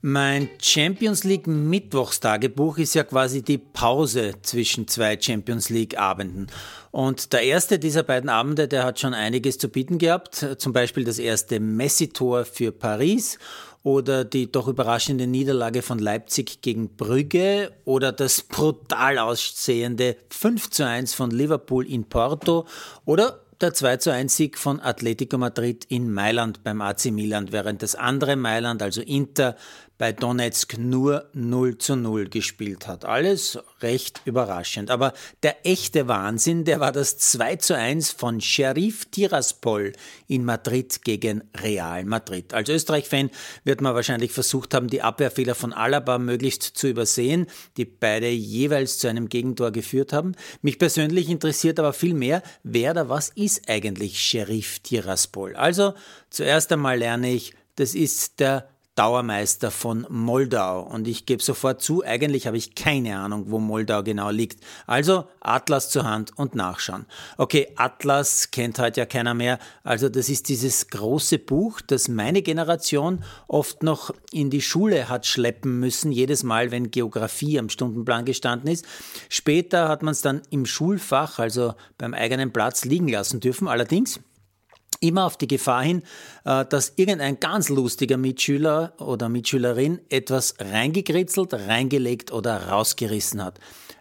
Mein Champions League Mittwochstagebuch ist ja quasi die Pause zwischen zwei Champions League Abenden. Und der erste dieser beiden Abende, der hat schon einiges zu bieten gehabt. Zum Beispiel das erste Messi-Tor für Paris oder die doch überraschende Niederlage von Leipzig gegen Brügge oder das brutal aussehende 5 zu 1 von Liverpool in Porto oder der 2 zu 1 Sieg von Atletico Madrid in Mailand beim AC Milan, während das andere Mailand, also Inter, bei Donetsk nur 0 zu 0 gespielt hat. Alles recht überraschend. Aber der echte Wahnsinn, der war das 2 zu 1 von Sheriff Tiraspol in Madrid gegen Real Madrid. Als Österreich-Fan wird man wahrscheinlich versucht haben, die Abwehrfehler von Alaba möglichst zu übersehen, die beide jeweils zu einem Gegentor geführt haben. Mich persönlich interessiert aber viel mehr, wer da was ist eigentlich Sheriff Tiraspol. Also zuerst einmal lerne ich, das ist der Dauermeister von Moldau. Und ich gebe sofort zu, eigentlich habe ich keine Ahnung, wo Moldau genau liegt. Also Atlas zur Hand und nachschauen. Okay, Atlas kennt heute ja keiner mehr. Also das ist dieses große Buch, das meine Generation oft noch in die Schule hat schleppen müssen, jedes Mal, wenn Geografie am Stundenplan gestanden ist. Später hat man es dann im Schulfach, also beim eigenen Platz, liegen lassen dürfen. Allerdings immer auf die Gefahr hin, äh, dass irgendein ganz lustiger Mitschüler oder Mitschülerin etwas reingekritzelt, reingelegt oder rausgerissen hat.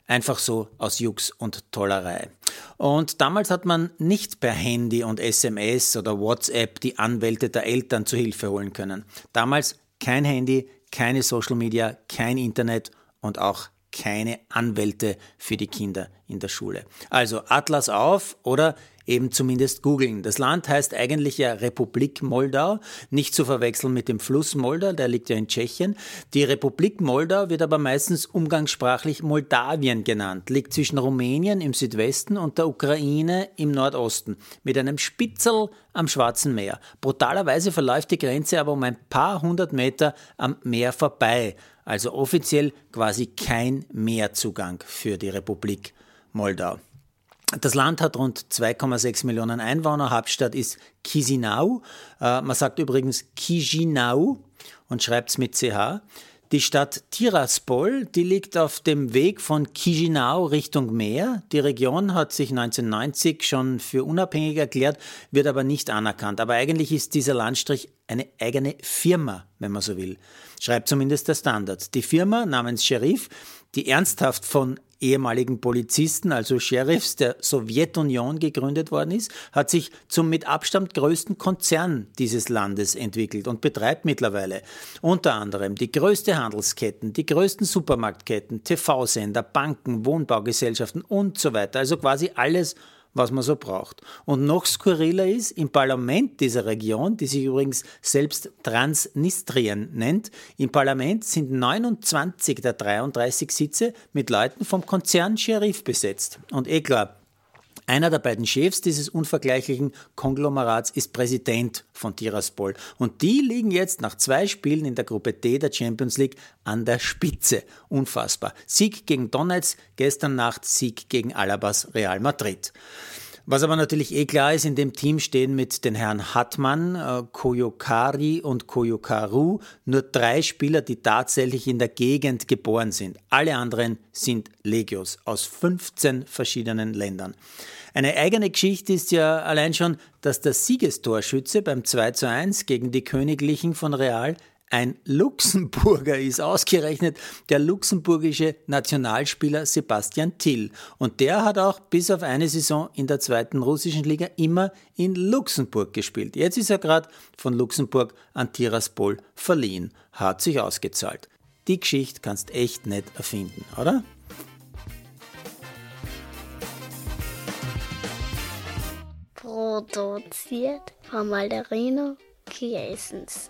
Einfach so aus Jux und Tollerei. Und damals hat man nicht per Handy und SMS oder WhatsApp die Anwälte der Eltern zu Hilfe holen können. Damals kein Handy, keine Social Media, kein Internet und auch keine Anwälte für die Kinder in der Schule. Also Atlas auf oder eben zumindest googeln. Das Land heißt eigentlich ja Republik Moldau, nicht zu verwechseln mit dem Fluss Moldau, der liegt ja in Tschechien. Die Republik Moldau wird aber meistens umgangssprachlich Moldawien genannt, liegt zwischen Rumänien im Südwesten und der Ukraine im Nordosten, mit einem Spitzel am Schwarzen Meer. Brutalerweise verläuft die Grenze aber um ein paar hundert Meter am Meer vorbei, also offiziell quasi kein Meerzugang für die Republik Moldau. Das Land hat rund 2,6 Millionen Einwohner. Hauptstadt ist Chisinau. Äh, man sagt übrigens Chisinau und schreibt es mit CH. Die Stadt Tiraspol, die liegt auf dem Weg von Chisinau Richtung Meer. Die Region hat sich 1990 schon für unabhängig erklärt, wird aber nicht anerkannt. Aber eigentlich ist dieser Landstrich eine eigene Firma, wenn man so will. Schreibt zumindest der Standard. Die Firma namens Sheriff, die ernsthaft von ehemaligen Polizisten, also Sheriffs der Sowjetunion gegründet worden ist, hat sich zum mit Abstand größten Konzern dieses Landes entwickelt und betreibt mittlerweile unter anderem die größte Handelsketten, die größten Supermarktketten, TV-Sender, Banken, Wohnbaugesellschaften und so weiter. Also quasi alles, was man so braucht. Und noch skurriler ist, im Parlament dieser Region, die sich übrigens selbst Transnistrien nennt, im Parlament sind 29 der 33 Sitze mit Leuten vom Konzern Sheriff besetzt. Und eh klar, einer der beiden Chefs dieses unvergleichlichen Konglomerats ist Präsident von Tiraspol. Und die liegen jetzt nach zwei Spielen in der Gruppe D der Champions League an der Spitze. Unfassbar. Sieg gegen Donetsk, gestern Nacht Sieg gegen Alabas Real Madrid. Was aber natürlich eh klar ist, in dem Team stehen mit den Herren Hartmann, äh, Koyokari und Koyokaru nur drei Spieler, die tatsächlich in der Gegend geboren sind. Alle anderen sind Legios aus 15 verschiedenen Ländern. Eine eigene Geschichte ist ja allein schon, dass der Siegestorschütze beim 2 zu 1 gegen die Königlichen von Real ein Luxemburger ist, ausgerechnet der luxemburgische Nationalspieler Sebastian Till. Und der hat auch bis auf eine Saison in der zweiten russischen Liga immer in Luxemburg gespielt. Jetzt ist er gerade von Luxemburg an Tiraspol verliehen. Hat sich ausgezahlt. Die Geschichte kannst echt nicht erfinden, oder? Produziert von Malderino Kiesens.